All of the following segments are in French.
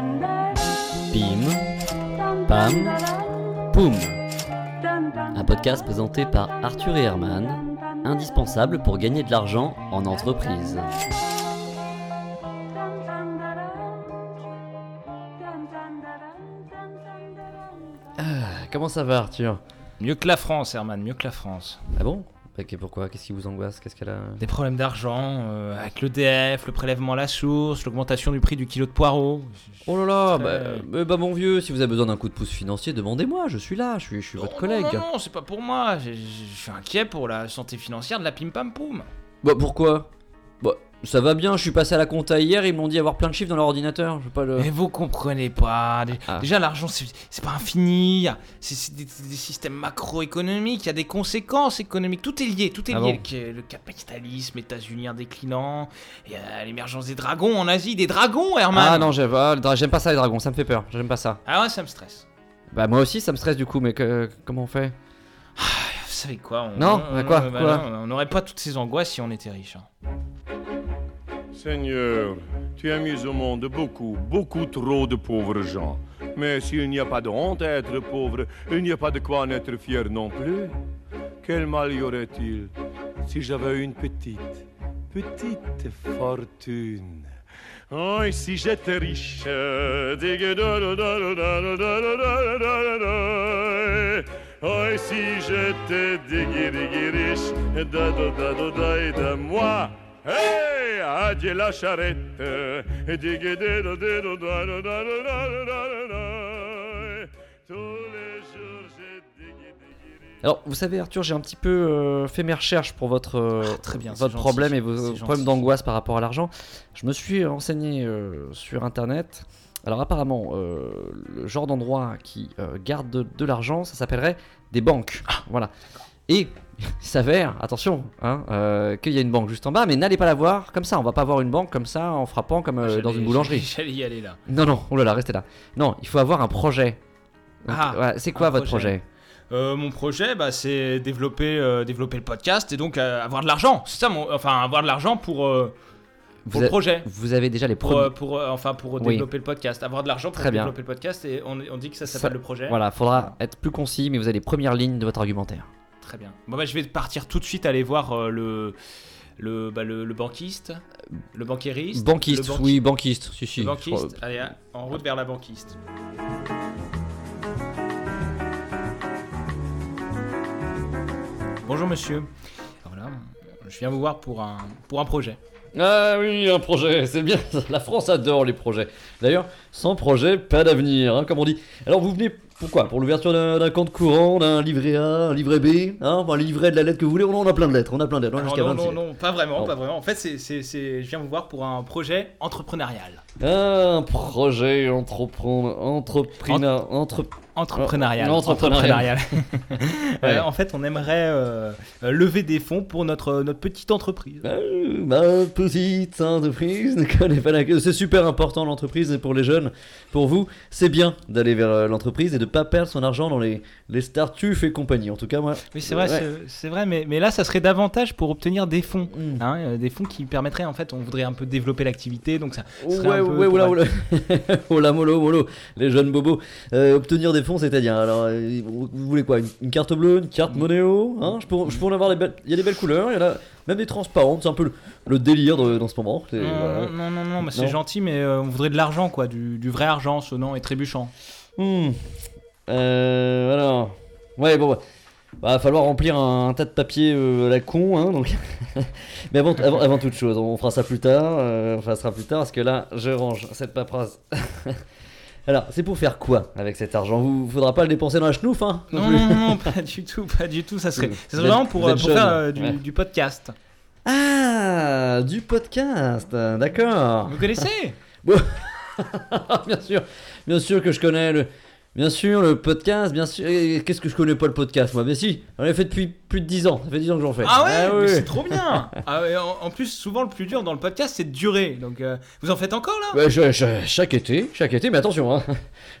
Bim, Pam, Poum. Un podcast présenté par Arthur et Herman, indispensable pour gagner de l'argent en entreprise. Ah, comment ça va Arthur? Mieux que la France, Herman, mieux que la France. Ah bon? Ok, Pourquoi Qu'est-ce qui vous angoisse Qu'est-ce qu'elle a Des problèmes d'argent, euh, avec l'EDF, le prélèvement à la source, l'augmentation du prix du kilo de poireaux. Oh là là, Très- bah, mais bah, mon vieux, si vous avez besoin d'un coup de pouce financier, demandez-moi, je suis là, je suis, je suis votre collègue. Non, non, non, c'est pas pour moi. Je suis inquiet pour la santé financière de la pim pam poum. Bah pourquoi? Bah ça va bien, je suis passé à la compta hier, ils m'ont dit avoir plein de chiffres dans leur ordinateur, je veux pas le... Mais vous comprenez pas. Ah. Déjà, l'argent, c'est pas infini. C'est des, des systèmes macroéconomiques. Il y a des conséquences économiques. Tout est lié. Tout est Ah lié. bon Le- Le capitalisme états-unien déclinant. Il y a l'émergence des dragons en Asie. Des dragons, Herman. Ah non, j'aime ah, pas ça les dragons, ça me fait peur, j'aime pas ça. Ah ouais, ça me stresse. Bah moi aussi ça me stresse du coup, mais que- comment on fait? Vous savez quoi on, Non, on- bah quoi, on- bah quoi? non, On n'aurait pas toutes ces angoisses si on était riche. hein. Seigneur, tu as mis au monde beaucoup, beaucoup trop de pauvres gens. Mais s'il n'y a pas de honte à être pauvre, il n'y a pas de quoi en être fier non plus. Quel mal y aurait-il si j'avais une petite, petite fortune Oh, et si j'étais riche Oh, et si j'étais riche da, da, moi alors, vous savez, Arthur, j'ai un petit peu euh, fait mes recherches pour votre, euh, problème et vos problèmes d'angoisse par rapport à l'argent. Je me suis renseigné euh, sur Internet. Alors, apparemment, le genre d'endroit qui garde de, l'argent, ça s'appellerait des banques. Voilà. Et il s'avère, attention, hein, euh, qu'il y a une banque juste en bas, mais n'allez pas la voir comme ça. On va pas voir une banque comme ça en frappant comme euh, dans J'allais- une boulangerie. J'allais y aller là. Non, non, oh là là, restez là. Non, il faut avoir un projet. Donc, Ah, voilà, c'est quoi votre projet. projet? Euh, mon projet, bah, c'est développer, développer le podcast et donc avoir de l'argent. C'est ça, mon... enfin avoir de l'argent pour, pour le projet. vous avez déjà les Pour, euh, pour, enfin pour Oui. développer le podcast, avoir de l'argent pour Très bien. développer le podcast et on, on dit que ça Ça- s'appelle le projet. Voilà, faudra être plus concis, mais vous avez les premières lignes de votre argumentaire. Très bien. Bon bah je vais partir tout de suite aller voir euh, le le, bah, le le banquiste, le banquériste. Banquiste, le banqui- oui, banquiste, si, si. Le banquiste. Allez, hein, en route vers la banquiste. Bonjour monsieur. Voilà, je viens vous voir pour un pour un projet. Ah oui, un projet, c'est bien. La France adore les projets. D'ailleurs, sans projet, pas d'avenir, hein, comme on dit. Alors vous venez pourquoi Pour l'ouverture d'un compte courant, d'un livret A, un livret B, hein, un livret de la lettre que vous voulez. On a plein de lettres, on a plein de lettres. non, 26 non, non, pas vraiment, Non. pas vraiment. En fait, c'est, c'est, c'est- je viens vous voir pour un projet entrepreneurial. Un projet entrepreneur, entrepreneur, entre... Entrepreneurial. Euh, Ouais. en fait, on aimerait euh, euh, lever des fonds pour notre, notre petite entreprise. Euh, ma petite entreprise ne connaît pas la... C'est super important l'entreprise pour les jeunes, pour vous, c'est bien d'aller vers euh, l'entreprise et de pas perdre son argent dans les, les startups et compagnie. En tout cas, moi... Oui, c'est vrai, Ouais. c'est, vrai, mais, mais là, ça serait davantage pour obtenir des fonds. Mm. hein, euh, des fonds qui permettraient, en fait, on voudrait un peu développer l'activité, donc ça serait Ouais, un peu ouais, oula, oula. oula, mollo, mollo, les jeunes bobos. Euh, obtenir des fonds, c'est-à-dire, alors, euh, vous vous voulez quoi une, une carte bleue, une carte Monéo hein je, en avoir des belles. Il y a des belles couleurs, il y en a même des transparentes, c'est un peu le, le délire de- dans ce moment. Non, voilà. non, non, non, mais c'est gentil, mais euh, on voudrait de l'argent, quoi, du, du vrai argent sonnant et trébuchant. Hmm. Euh, alors. Ouais, bon, bah. Va falloir remplir un, tas de papiers euh, à la con, hein, donc. Mais avant, avant, avant toute chose, on fera ça plus tard. euh, on fera ça plus tard parce que là, je range cette paperasse. Alors, c'est pour faire quoi avec cet argent? Vous faudra pas le dépenser dans la chenouf, hein? Non, non, non, non, pas du tout, pas du tout. Ça serait, êtes- vraiment pour, euh, pour faire euh, du, Ouais. du podcast. Ah, du podcast, d'accord. Vous connaissez? Bien sûr, bien sûr que je connais le. Bien sûr, le podcast, bien sûr. Qu'est-ce que je connais pas le podcast, moi? Mais si, j'en ai fait depuis plus de 10 ans. Ça fait 10 ans que j'en fais. Ah ouais, oui. c'est trop bien. Ah ouais, en, en plus, souvent le plus dur dans le podcast, c'est de durer. Donc, euh, vous en faites encore là? Je- je- chaque été, chaque été, mais attention, hein.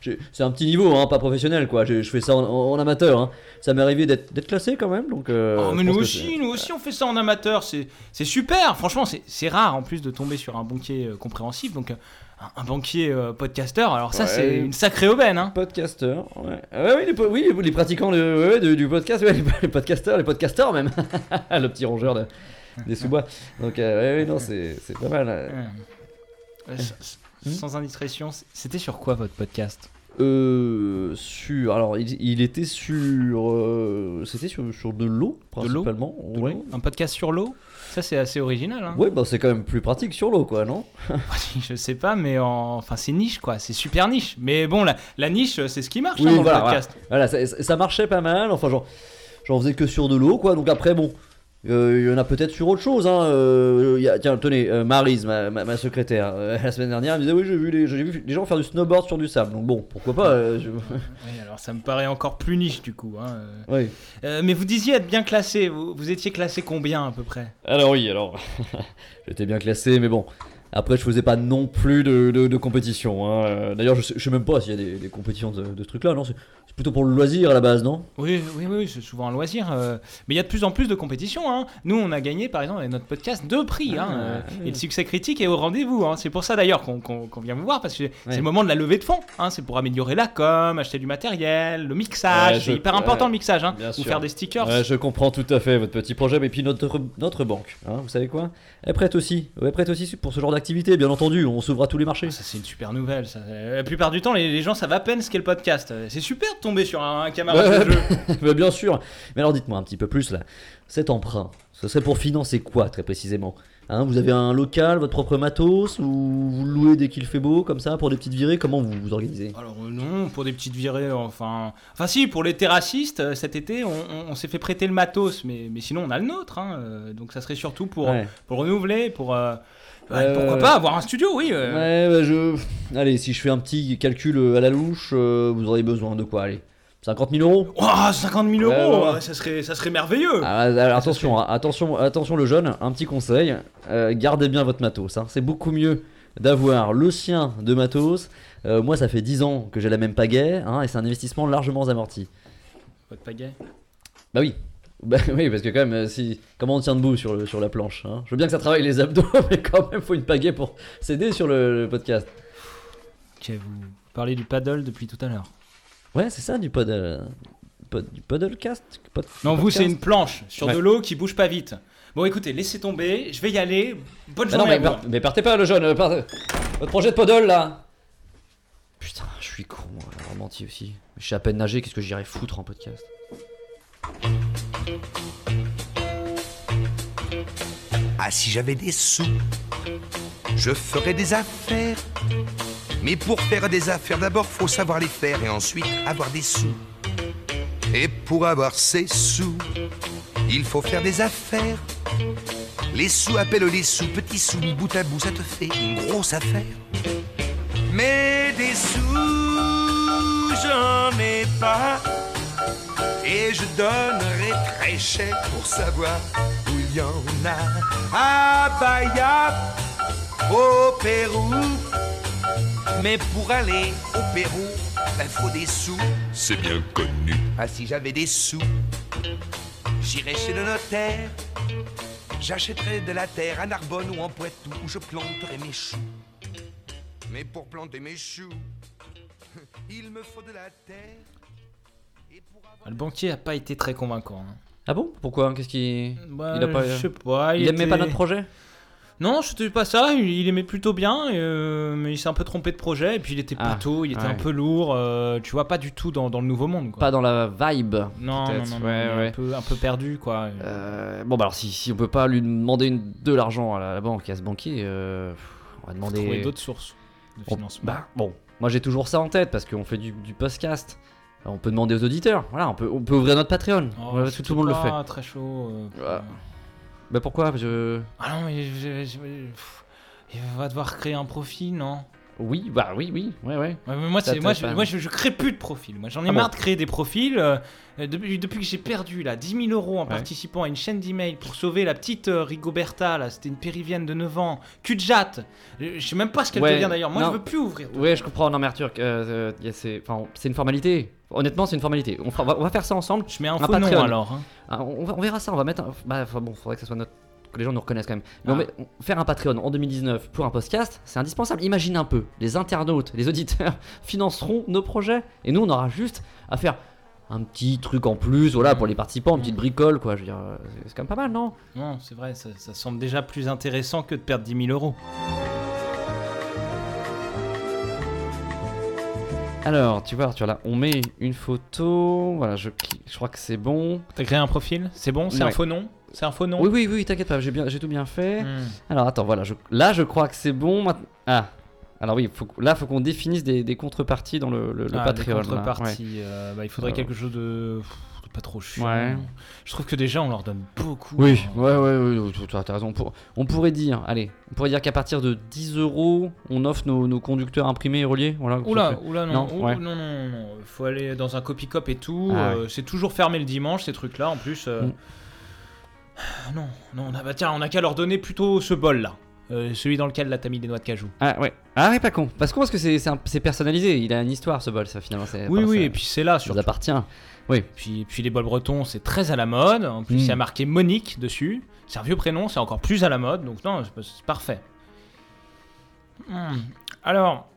C'est un petit niveau, hein, pas professionnel, quoi. Je, je fais ça en, en- en amateur. Hein. Ça m'est arrivé d'être classé quand même, donc. euh, Oh, mais nous aussi, nous aussi, on fait ça en amateur. C'est super. Franchement, c'est c'est rare en plus de tomber sur un banquier euh, compréhensif. Donc, euh, un, banquier euh, podcasteur. Alors ça, Ouais. c'est une sacrée aubaine. Hein. Podcasteur, ouais. Ah oui, les, po- oui, les- les pratiquants de- ouais, ouais, du, podcast, les, les podcasteurs, les podcasteurs même. le petit rongeur de- des sous-bois. Donc, euh, non, c'est pas mal. euh. Sans indiscrétion, c'était sur quoi votre podcast? Euh, sur. Alors, il, il était sur. euh, C'était sur, sur de l'eau, De l'eau principalement. De ouais. Un podcast sur l'eau? Ça, c'est assez original. Hein. Ouais, bah c'est quand même plus pratique sur l'eau, quoi, non? Je sais pas, mais en... enfin, c'est niche quoi. C'est super niche. Mais bon, la, la niche, c'est ce qui marche Oui, hein, dans voilà, le podcast. Voilà, ça, ça marchait pas mal. Enfin, genre, j'en faisais que sur de l'eau, quoi. Donc après, bon, euh, il y en a peut-être sur autre chose. Hein. Euh, il y a- tiens, tenez, euh, Maryse, ma, ma- ma secrétaire, euh, la semaine dernière, elle me disait oui, j'ai vu, les, j'ai vu les gens faire du snowboard sur du sable. Donc bon, pourquoi pas euh, je- Oui, alors ça me paraît encore plus niche du coup. hein. Oui. Euh, mais vous disiez être bien classé. Vous, vous étiez classé combien à peu près? Alors oui, alors j'étais bien classé, mais bon. Après, je faisais pas non plus de, de- de compétition. hein. Euh, D'ailleurs, je sais, je sais même pas s'il y a des, des compétitions de, de ce truc-là. Non, c'est plutôt pour le loisir à la base, non? Oui, oui, oui, c'est souvent un loisir. euh, mais il y a de plus en plus de compétitions. hein. Nous, on a gagné, par exemple, avec notre podcast, deux prix. hein, Ah, euh, oui. Et le succès critique est au rendez-vous. hein. C'est pour ça d'ailleurs qu'on qu'on vient vous voir, parce que c'est le moment de la levée de fonds. hein. C'est pour améliorer la com, acheter du matériel, le mixage. Ouais, c'est hyper important ouais, le mixage. Hein. Ou faire des stickers. Ouais, je comprends tout à fait votre petit projet, mais puis notre, notre banque, hein, vous savez quoi? Elle prête aussi, elle prête aussi pour ce genre d'activité, bien entendu, on à tous les marchés. Ça, c'est une super nouvelle. Ça. La plupart du temps, les, les gens savent à peine ce qu'est le podcast. C'est super de tomber sur un, un camarade de jeu. Bah, bien sûr, mais alors dites-moi un petit peu plus là, cet emprunt, ce serait pour financer quoi très précisément? Hein, Vous avez un local, votre propre matos, ou vous le louez dès qu'il fait beau, comme ça, pour des petites virées? Comment vous vous organisez? Alors euh, non, pour des petites virées, enfin... Enfin si, pour les terrassistes, euh, cet été, on, s'est fait prêter le matos, mais, mais sinon on a le nôtre. hein, euh, donc ça serait surtout pour, Ouais. pour renouveler, pour... euh, ouais, Euh, pourquoi pas avoir un studio, oui. euh. Ouais, bah, je... Allez, si je fais un petit calcul euh, à la louche, euh, vous aurez besoin de quoi Allez, 50 000 euros? Ouah, 50 000 euros, Ouais, ouais. euh, ça, serait, ça serait merveilleux. Ah, alors, attention, hein, attention, attention le jeune, un petit conseil, euh, gardez bien votre matos. hein. C'est beaucoup mieux d'avoir le sien de matos. Euh, moi, ça fait 10 ans que j'ai la même pagaie, hein, et c'est un investissement largement amorti. Votre pagaie? Bah oui. Bah oui, parce que quand même, euh, si, comment on tient debout sur, le, sur la planche hein? Je veux bien que ça travaille les abdos, mais quand même, faut une pagaie pour s'aider sur le, le podcast. Ok, vous parlez du paddle depuis tout à l'heure. Ouais, c'est ça du paddle. pod- du paddlecast? Pod- Non, vous, c'est une planche sur Ouais. de l'eau qui bouge pas vite. Bon, écoutez, laissez tomber, je vais y aller. Bonne Bah non, journée. mais, à vous. par- mais partez pas, le jeune. euh, partez. Votre projet de paddle là Putain, je suis con, moi, j'ai menti aussi. Je sais à peine nager, qu'est-ce que j'irais foutre en podcast? Ah, si j'avais des sous, je ferais des affaires. Mais pour faire des affaires, d'abord faut savoir les faire et ensuite avoir des sous. Et pour avoir ces sous, il faut faire des affaires. Les sous appellent les sous, petits sous, bout à bout, ça te fait une grosse affaire. Mais des sous, j'en ai pas. Et je donnerai très cher pour savoir y en a. À Bahia, au Pérou. Mais pour aller au Pérou, il faut des sous. C'est bien connu. Ah, si j'avais des sous, j'irais chez le notaire. J'achèterais de la terre à Narbonne ou en Poitou où je planterais mes choux. Mais pour planter mes choux, il me faut de la terre. Et pour avoir Le banquier a pas été très convaincant. hein. Ah bon? Pourquoi? Qu'est-ce. Bah, Il a pas- Je sais pas. Il était- pas notre projet? Non, c'était pas ça. Il, aimait plutôt bien, euh, mais il s'est un peu trompé de projet. Et puis il était Ah, plutôt, il était ouais. un peu lourd. euh, tu vois, pas du tout dans, dans le nouveau monde. Quoi. Pas dans la vibe non, non, non, Ouais, ouais. Un, peu, un peu perdu, quoi. Euh, bon, bah alors, si, si on peut pas lui demander une- de l'argent à la, la banque et à ce banquier, on va demander. Trouver d'autres sources de On- financement. bah, bon, moi j'ai toujours ça en tête parce qu'on fait du, du podcast. On peut demander aux auditeurs. Voilà, on peut, on peut ouvrir notre Patreon. Oh, Voilà, tout, c'était tout le monde le fait. très chaud. euh, Ouais. Bah pourquoi je... Ah non, mais je- je- pff, il va devoir créer un profil, non? Oui, bah oui, oui, ouais, ouais. Ouais, mais moi, Ça c'est, moi, je, moi je, je crée plus de profils. Moi, j'en ai Ah marre bon de créer des profils. euh, depuis, depuis que j'ai perdu là, 10 000 euros en Ouais. participant à une chaîne d'email pour sauver la petite euh, Rigoberta, là, c'était une péruvienne de 9 ans, Kudjat. Je je sais même pas ce qu'elle Ouais, devient d'ailleurs. Moi, non. je veux plus ouvrir. de- Ouais, je comprends. Non, mais Arthur, euh, euh, y a ces- enfin, c'est une formalité. Honnêtement, c'est une formalité. On, fera- on va, faire ça ensemble. Je mets un Un faux nom Patreon. alors. hein. Ah, on, verra ça. On va mettre. Un... Bah, bon, faudrait que ça soit notre que les gens nous reconnaissent quand même. Mais on Ah. met- on- faire un Patreon en 2019 pour un podcast, c'est indispensable. Imagine un peu, les internautes, les auditeurs financeront nos projets et nous on aura juste à faire un petit truc en plus, voilà, pour les participants, une petite bricole, quoi. Je veux dire, euh, c'est- c'est quand même pas mal, non? Non, c'est vrai, ça, ça semble déjà plus intéressant que de perdre 10 000 euros. Alors, tu vois, Arthur, là, on met une photo. Voilà, je. Je crois que c'est bon. T'as créé un profil? C'est bon? C'est un faux nom? C'est un faux nom? Oui, oui, oui, t'inquiète pas, j'ai bien, j'ai tout bien fait. Hmm. Alors, attends, voilà, je- là, je crois que c'est bon. Ah, alors oui, faut, là, faut qu'on définisse des, des contreparties dans le, le, le Ah, Patreon. contreparties, ouais. euh, bah, il faudrait Euh, quelque chose de, pas trop chiant. Ouais. Je trouve que déjà on leur donne beaucoup. Oui, hein. ouais, ouais, ouais, tu as t'as raison. On, pour- on pourrait dire, allez, on pourrait dire qu'à partir de 10 euros, on offre nos, nos conducteurs imprimés et reliés. Voilà, Oula, oula, non, Non, oh, ouais. non, non, non, faut aller dans un copy-cop et tout. Ah, euh, C'est toujours fermé le dimanche, ces trucs-là. En plus, Mm. non, non, on a, bah, tiens, on a qu'à leur donner plutôt ce bol-là, Euh, celui dans lequel là t'as mis des noix de cajou. Ah, ouais. Ah, ouais, pas con. Parce que parce que c'est c'est un- c'est personnalisé. Il a une histoire, ce bol, ça, finalement. c'est- Oui, enfin, oui, ça- et puis c'est là ça surtout. nous appartient. Oui. Puis, puis les bols bretons, c'est très à la mode. En plus, Mm. il y a marqué Monique dessus. C'est un vieux prénom, c'est encore plus à la mode. Donc, non, c'est c'est parfait. Hmm. Alors,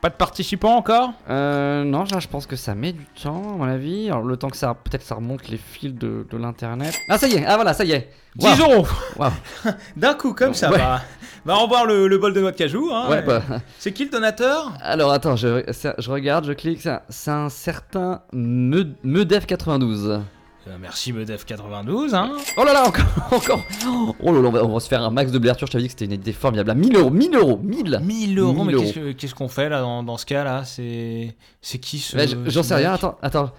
pas de participants encore Euh, non, je pense que ça met du temps, à mon avis. Alors, le temps que ça. Peut-être ça remonte les fils de, de l'internet. Ah, ça y est, ah voilà, ça y est. 10 Waouh. euros Waouh. D'un coup, comme ça. Ouais. Bah, va revoir le, le bol de noix de cajou. hein. Ouais, bah. C'est qui le donateur? Alors, attends, je, regarde, je clique. ça- C'est un certain Me- Medef92. Euh, Merci Medef92. Hein. Oh là là, encore, encore. Oh là là, on va, on va se faire un max de blessure. Je t'avais dit que c'était une idée formidable. À 1000 euros, 1000 euros, 1000. 1000 euros, 1000 mais qu'est-ce que- qu'est-ce qu'on fait là dans, dans ce cas là C'est c'est qui ce. Bah, J'en sais rien, attends, attends.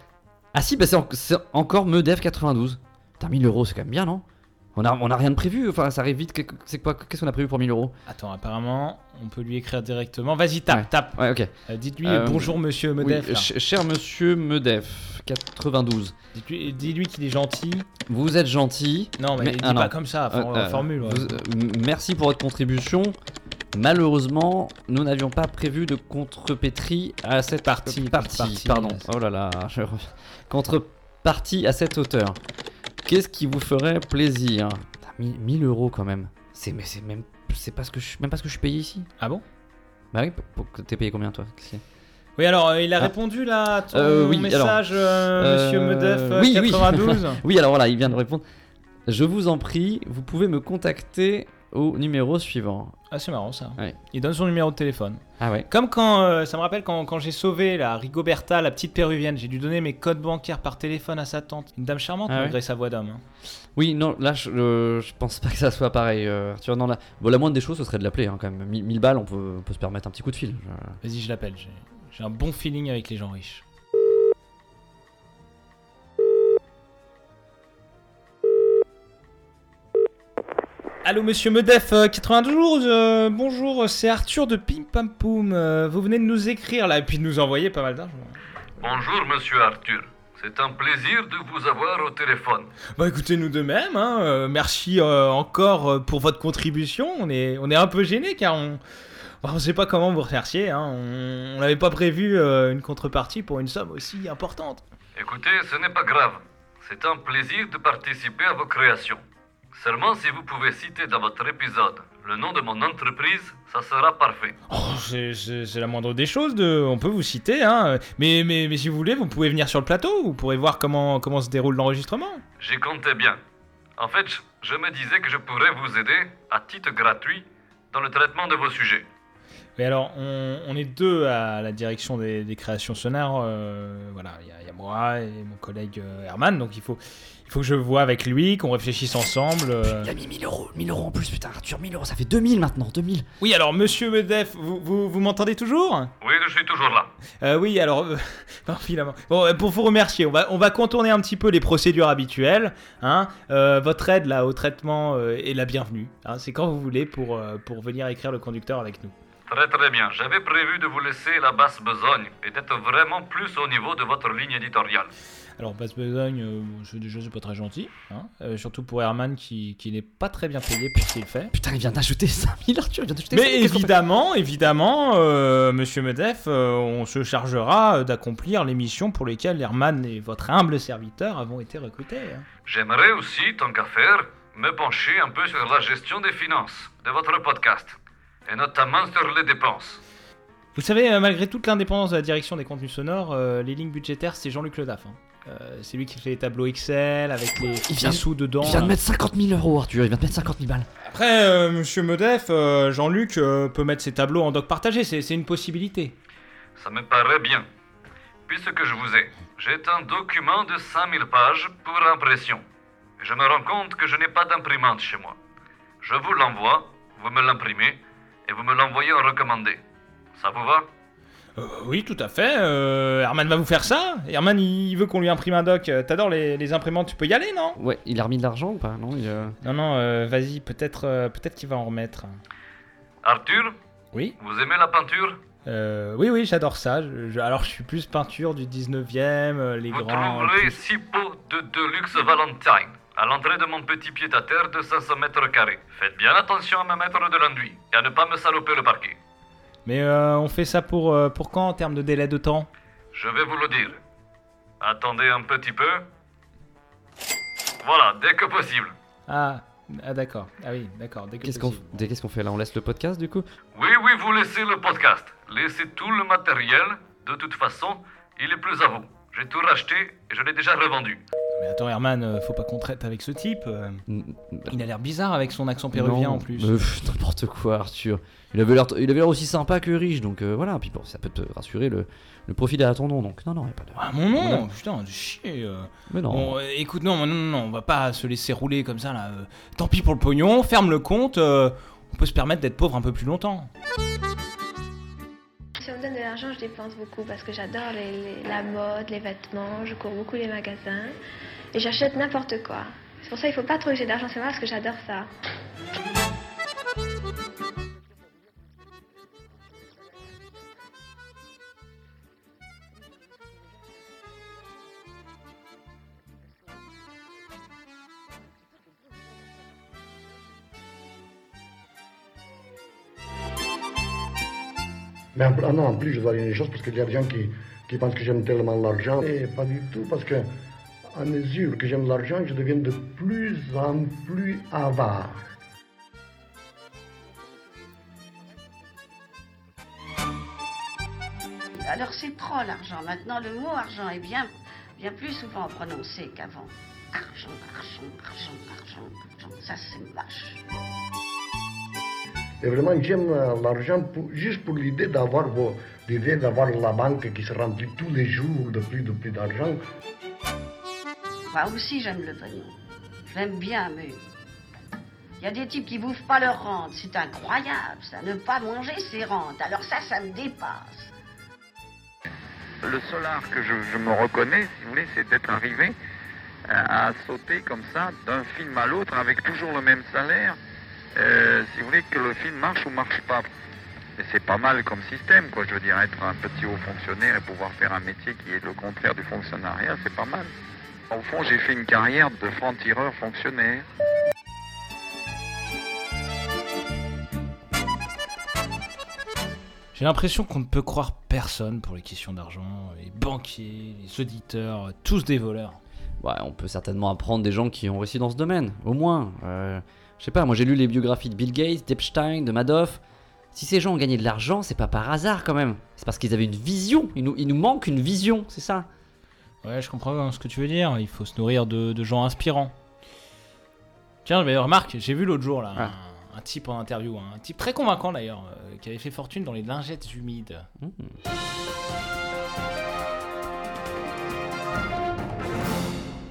Ah si, bah c'est en- c'est encore Medef92. Putain, 1000 euros, c'est quand même bien, non? On a, on a rien de prévu, enfin ça arrive vite. C'est quoi Qu'est-ce qu'on a prévu pour 1000 euros Attends, apparemment, on peut lui écrire directement. Vas-y, tape, Ouais. tape. Ouais, ok. Euh, Dites-lui Euh, bonjour monsieur Medef. Oui, là. ch- cher monsieur Medef, 92. Dites-lui qu'il est gentil. Vous êtes gentil. Non, mais, Mais- dis ah, pas non. comme ça, Euh, for- euh, formule. ouais. vous- euh, m- merci pour votre contribution. Malheureusement, nous n'avions pas prévu de contrepétrie à cette Partie, partie. partie, pardon. Oh là là, je... re- contrepartie à cette hauteur. Qu'est-ce qui vous ferait plaisir Putain, 1000 1000 euros quand même. C'est mais c'est même c'est pas ce que je même pas ce que je suis payé ici. Ah bon? Bah oui, pour- pour que t'es payé combien toi? Oui, alors euh, il a Ah. répondu là à ton Euh, oui, message, euh, monsieur Medef oui, oui. 92. Oui, alors voilà, il vient de répondre. Je vous en prie, vous pouvez me contacter au numéro suivant. ah, c'est marrant ça. Ouais. Il donne son numéro de téléphone. Ah ouais. Comme quand, euh, ça me rappelle quand, quand j'ai sauvé la Rigoberta, la petite péruvienne, j'ai dû donner mes codes bancaires par téléphone à sa tante. Une dame charmante Ah ouais malgré sa voix d'homme. hein. Oui, non, là, je, euh, je pense pas que ça soit pareil. euh, Arthur. non, là, bon, la moindre des choses, ce serait de l'appeler hein, quand même. 1000 1000 balles, on peut, on peut se permettre un petit coup de fil. Je- Vas-y, je l'appelle. J'ai un bon feeling avec les gens riches. Allô, monsieur Medef, euh, 92, euh, bonjour, c'est Arthur de Pim Pam Poum. euh, vous venez de nous écrire là et puis de nous envoyer pas mal d'argent. Bonjour, monsieur Arthur. C'est un plaisir de vous avoir au téléphone. Bah écoutez, nous de même, hein, euh, merci euh, encore pour votre contribution. On est, on est un peu gêné car on on sait pas comment vous remercier. Hein. On n'avait pas prévu une contrepartie pour une somme aussi importante. Écoutez, ce n'est pas grave. C'est un plaisir de participer à vos créations. Seulement, si vous pouvez citer dans votre épisode le nom de mon entreprise, ça sera parfait. Oh, c'est- la moindre des choses, de... on peut vous citer, hein. mais, mais, mais si vous voulez, vous pouvez venir sur le plateau, vous pourrez voir comment, comment se déroule l'enregistrement. J'y comptais bien. En fait, je me disais que je pourrais vous aider, à titre gratuit, dans le traitement de vos sujets. Mais alors, on, on est deux à la direction des, des créations sonores, euh, voilà, il y, a- il y a moi et mon collègue euh, Herman, donc il faut, il faut que je vois avec lui, qu'on réfléchisse ensemble. euh. Il a mis 1000 euros, 1000 euros en plus, putain, Arthur, 1000 euros, ça fait 2000 maintenant, 2000. Oui, alors, monsieur Medef, vous, vous, vous m'entendez toujours? Oui, je suis toujours là. Euh, oui, alors, euh, non, finalement. Bon, pour vous remercier, on va, on va contourner un petit peu les procédures habituelles. Hein. Euh, votre aide là au traitement euh, est la bienvenue. hein. C'est quand vous voulez pour, euh, pour venir écrire le conducteur avec nous. Très très bien. J'avais prévu de vous laisser la basse besogne et d'être vraiment plus au niveau de votre ligne éditoriale. Alors, basse besogne, euh, c'est déjà c'est pas très gentil. Hein. Euh, surtout pour Herman qui, qui n'est pas très bien payé pour ce qu'il fait. Putain, il vient d'ajouter 5000, Arthur, il vient d'ajouter Mais 5000, qu'est-ce qu'on fait? évidemment, évidemment, euh, monsieur Medef, euh, on se chargera euh, d'accomplir les missions pour lesquelles Herman et votre humble serviteur avons été recrutés. hein. J'aimerais aussi, tant qu'à faire, me pencher un peu sur la gestion des finances de votre podcast, et notamment sur les dépenses. Vous savez, euh, malgré toute l'indépendance de la direction des contenus sonores, euh, les lignes budgétaires, c'est Jean-Luc Le Daff. hein. Euh, c'est lui qui fait les tableaux Excel avec les, Il vient- les sous dedans. Il vient de mettre 50 000 euros, Arthur. Il vient de mettre 50 000 balles. Après, euh, monsieur Medef, euh, Jean-Luc euh, peut mettre ses tableaux en doc partagé, c'est c'est une possibilité. Ça me paraît bien. Puisque je vous ai, j'ai un document de 5000 pages pour impression. Et je me rends compte que je n'ai pas d'imprimante chez moi. Je vous l'envoie, vous me l'imprimez, et vous me l'envoyez en recommandé. Ça vous va? Euh, oui, tout à fait. Euh, Herman va vous faire ça. Herman, il veut qu'on lui imprime un doc. Euh, T'adores les, les imprimantes, tu peux y aller, non? Ouais, il a remis de l'argent ou pas? Non, il, euh, Non, non, euh, vas-y, peut-être euh, peut-être qu'il va en remettre. Arthur, Oui? Vous aimez la peinture? Euh, Oui, oui, j'adore ça. Je- je- alors, je suis plus peinture du 19e, euh, les Vous grands. trouverez plus- six pots de Deluxe Valentine à l'entrée de mon petit pied-à-terre de 500 mètres carrés. Faites bien attention à me mettre de l'enduit et à ne pas me saloper le parquet. Mais euh, on fait ça pour, euh, pour quand en termes de délai de temps? Je vais vous le dire. Attendez un petit peu. Voilà, dès que possible. Ah, ah d'accord. Ah oui, d'accord. dès que Qu'est-ce qu'on possible. dès- qu'est-ce qu'on fait là? On laisse le podcast du coup? Oui, oui, vous laissez le podcast. Laissez tout le matériel. De toute façon, il est plus à vous. J'ai tout racheté et je l'ai déjà revendu. Mais attends, Herman, euh, faut pas qu'on traite avec ce type. euh. Mm, Il a l'air bizarre avec son accent péruvien non, en plus. pff, N'importe quoi, Arthur. Il avait l'air aussi sympa que riche, donc euh, voilà. Puis bon, ça peut te rassurer, le, le profit est à ton nom, donc non, non, y a pas de. Ah, mon nom. Putain, de chier. euh. Mais non. Bon, euh, écoute, non, non, non, non, on va pas se laisser rouler comme ça là. euh. Tant pis pour le pognon, ferme le compte. euh, on peut se permettre d'être pauvre un peu plus longtemps. Donne de l'argent, je dépense beaucoup parce que j'adore la mode, les vêtements, je cours beaucoup les magasins et j'achète n'importe quoi. C'est pour ça qu'il faut pas trop que j'ai d'argent, c'est moi parce que j'adore ça. Mais en, ah non, en plus, je dois dire une chose parce qu'il y a des gens qui, qui pensent que j'aime tellement l'argent. Et pas du tout, parce que à mesure que j'aime l'argent, je deviens de plus en plus avare. Alors c'est trop l'argent. Maintenant, le mot argent est bien, bien plus souvent prononcé qu'avant. Argent, argent, argent, argent, argent. Ça, c'est vache. Et vraiment, j'aime euh, l'argent pour- juste pour l'idée d'avoir l'idée d'avoir la banque qui se remplit tous les jours de plus de plus d'argent. Moi aussi, j'aime le pognon. Je l'aime bien, mais... Il y a des types qui bouffent pas leur rente. C'est incroyable, ça. Ne pas manger ses rentes. Alors ça, ça me dépasse. Le seul art que je, je me reconnais, si vous voulez, c'est d'être arrivé à, à sauter comme ça d'un film à l'autre avec toujours le même salaire. Euh, si vous voulez que le film marche ou marche pas. Et c'est pas mal comme système, quoi. Je veux dire, être un petit haut fonctionnaire et pouvoir faire un métier qui est le contraire du fonctionnariat, c'est pas mal. Au fond, j'ai fait une carrière de franc-tireur fonctionnaire. J'ai l'impression qu'on ne peut croire personne pour les questions d'argent. Les banquiers, les auditeurs, tous des voleurs. Ouais, on peut certainement apprendre des gens qui ont réussi dans ce domaine, au moins. Euh, je sais pas, moi j'ai lu les biographies de Bill Gates, d'Epstein, de Madoff. Si ces gens ont gagné de l'argent, c'est pas par hasard quand même. C'est parce qu'ils avaient une vision. Il nous, il nous manque une vision, c'est ça? Ouais, je comprends ce que tu veux dire. Il faut se nourrir de, de gens inspirants. Tiens, mais remarque, j'ai vu l'autre jour là Ah. un, un type en interview, un type très convaincant d'ailleurs, euh, qui avait fait fortune dans les lingettes humides. Mmh.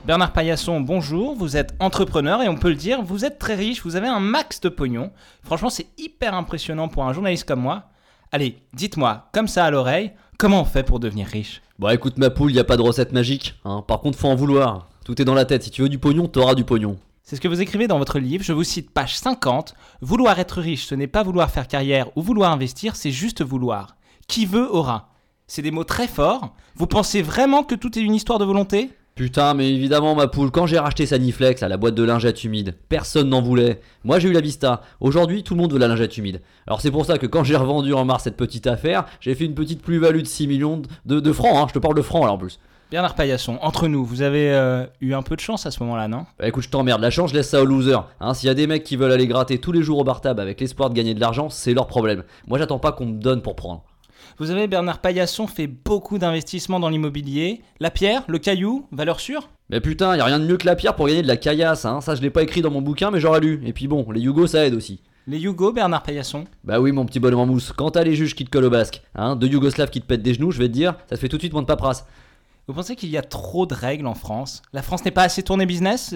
Bernard Paillasson, bonjour, vous êtes entrepreneur et on peut le dire, vous êtes très riche, vous avez un max de pognon. Franchement, c'est hyper impressionnant pour un journaliste comme moi. Allez, dites-moi, comme ça à l'oreille, comment on fait pour devenir riche? Bon, écoute, ma poule, y a pas de recette magique. Hein. Par contre, faut en vouloir. Tout est dans la tête. Si tu veux du pognon, t'auras du pognon. C'est ce que vous écrivez dans votre livre, je vous cite page 50. Vouloir être riche, ce n'est pas vouloir faire carrière ou vouloir investir, c'est juste vouloir. Qui veut aura? C'est des mots très forts. Vous pensez vraiment que tout est une histoire de volonté? Putain, mais évidemment, ma poule, quand j'ai racheté Saniflex à la boîte de lingettes humides, personne n'en voulait. Moi, j'ai eu la Vista. Aujourd'hui, tout le monde veut la lingette humide. Alors, c'est pour ça que quand j'ai revendu en mars cette petite affaire, j'ai fait une petite plus-value de 6 millions de, de francs. Hein. Je te parle de francs là en plus. Bernard Paillasson, entre nous, vous avez euh, eu un peu de chance à ce moment-là, non? Bah écoute, je t'emmerde, la chance, je laisse ça aux losers. Hein, S'il y a des mecs qui veulent aller gratter tous les jours au bar tab avec l'espoir de gagner de l'argent, c'est leur problème. Moi, j'attends pas qu'on me donne pour prendre. Vous avez, Bernard Paillasson fait beaucoup d'investissements dans l'immobilier. La pierre, le caillou, valeur sûre? Mais putain, y a rien de mieux que la pierre pour gagner de la caillasse, hein. Ça, je l'ai pas écrit dans mon bouquin, mais j'aurais lu. Et puis bon, les Yougos, ça aide aussi. Les Yougos, Bernard Paillasson Bah oui, mon petit bonhomme en mousse. Quand t'as les juges qui te collent au basque, hein, deux Yougoslaves qui te pètent des genoux, je vais te dire, ça te fait tout de suite moins de paperasse. Vous pensez qu'il y a trop de règles en France? La France n'est pas assez tournée business?